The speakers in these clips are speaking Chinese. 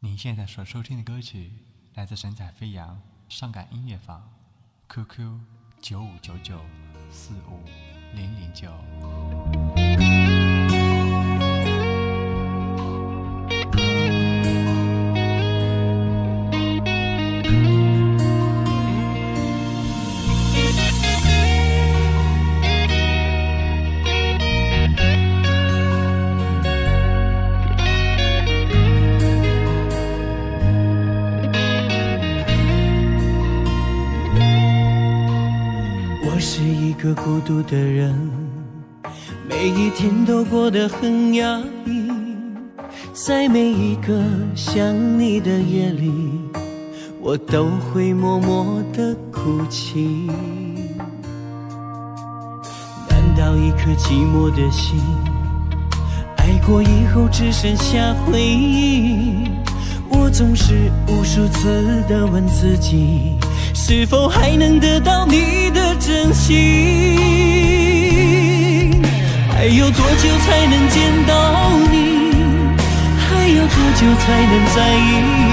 您现在所收听的歌曲来自神采飞扬上感音乐坊，QQ 九五九九四五零零九。个孤独的人，每一天都过得很压抑，在每一个想你的夜里，我都会默默的哭泣。难道一颗寂寞的心，爱过以后只剩下回忆？我总是无数次的问自己。是否还能得到你的真心？还有多久才能见到你？还有多久才能在一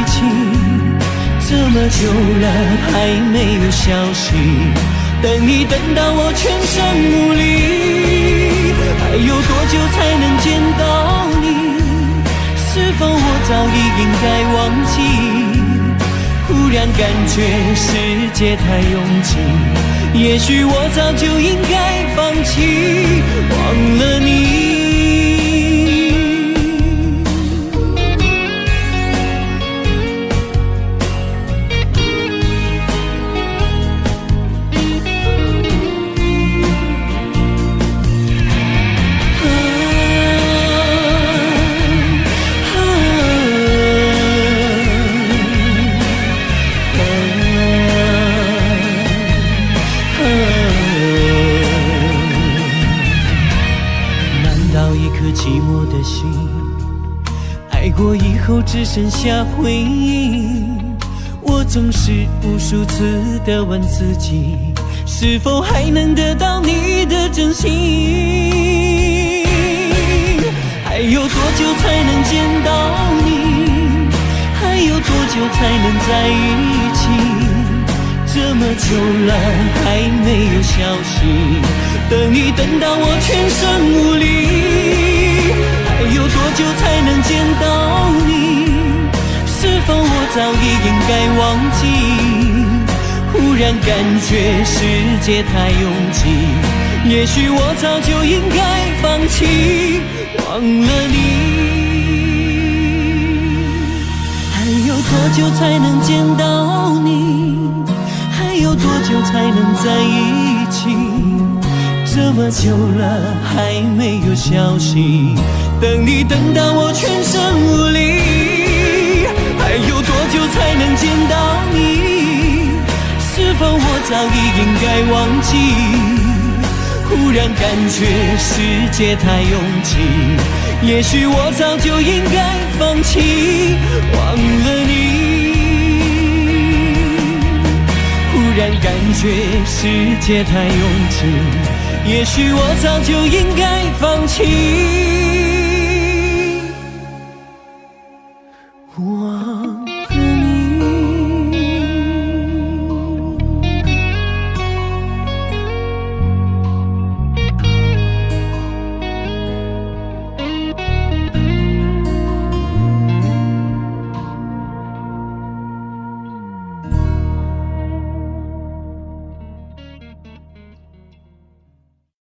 起？这么久了还没有消息，等你等到我全身无力。还有多久才能见到你？是否我早已应该忘记？感觉世界太拥挤，也许我早就应该放弃，忘了你。的心，爱过以后只剩下回忆？我总是无数次的问自己，是否还能得到你的真心？还有多久才能见到你？还有多久才能在一起？这么久了还没有消息，等你等到我全身无力。还有多久才能见到你？是否我早已应该忘记？忽然感觉世界太拥挤，也许我早就应该放弃，忘了你。还有多久才能见到你？还有多久才能在一起？这么久了还没有消息，等你等到我全身无力。还有多久才能见到你？是否我早已应该忘记？忽然感觉世界太拥挤，也许我早就应该放弃，忘了你。忽然感觉世界太拥挤，也许我早就应该放弃，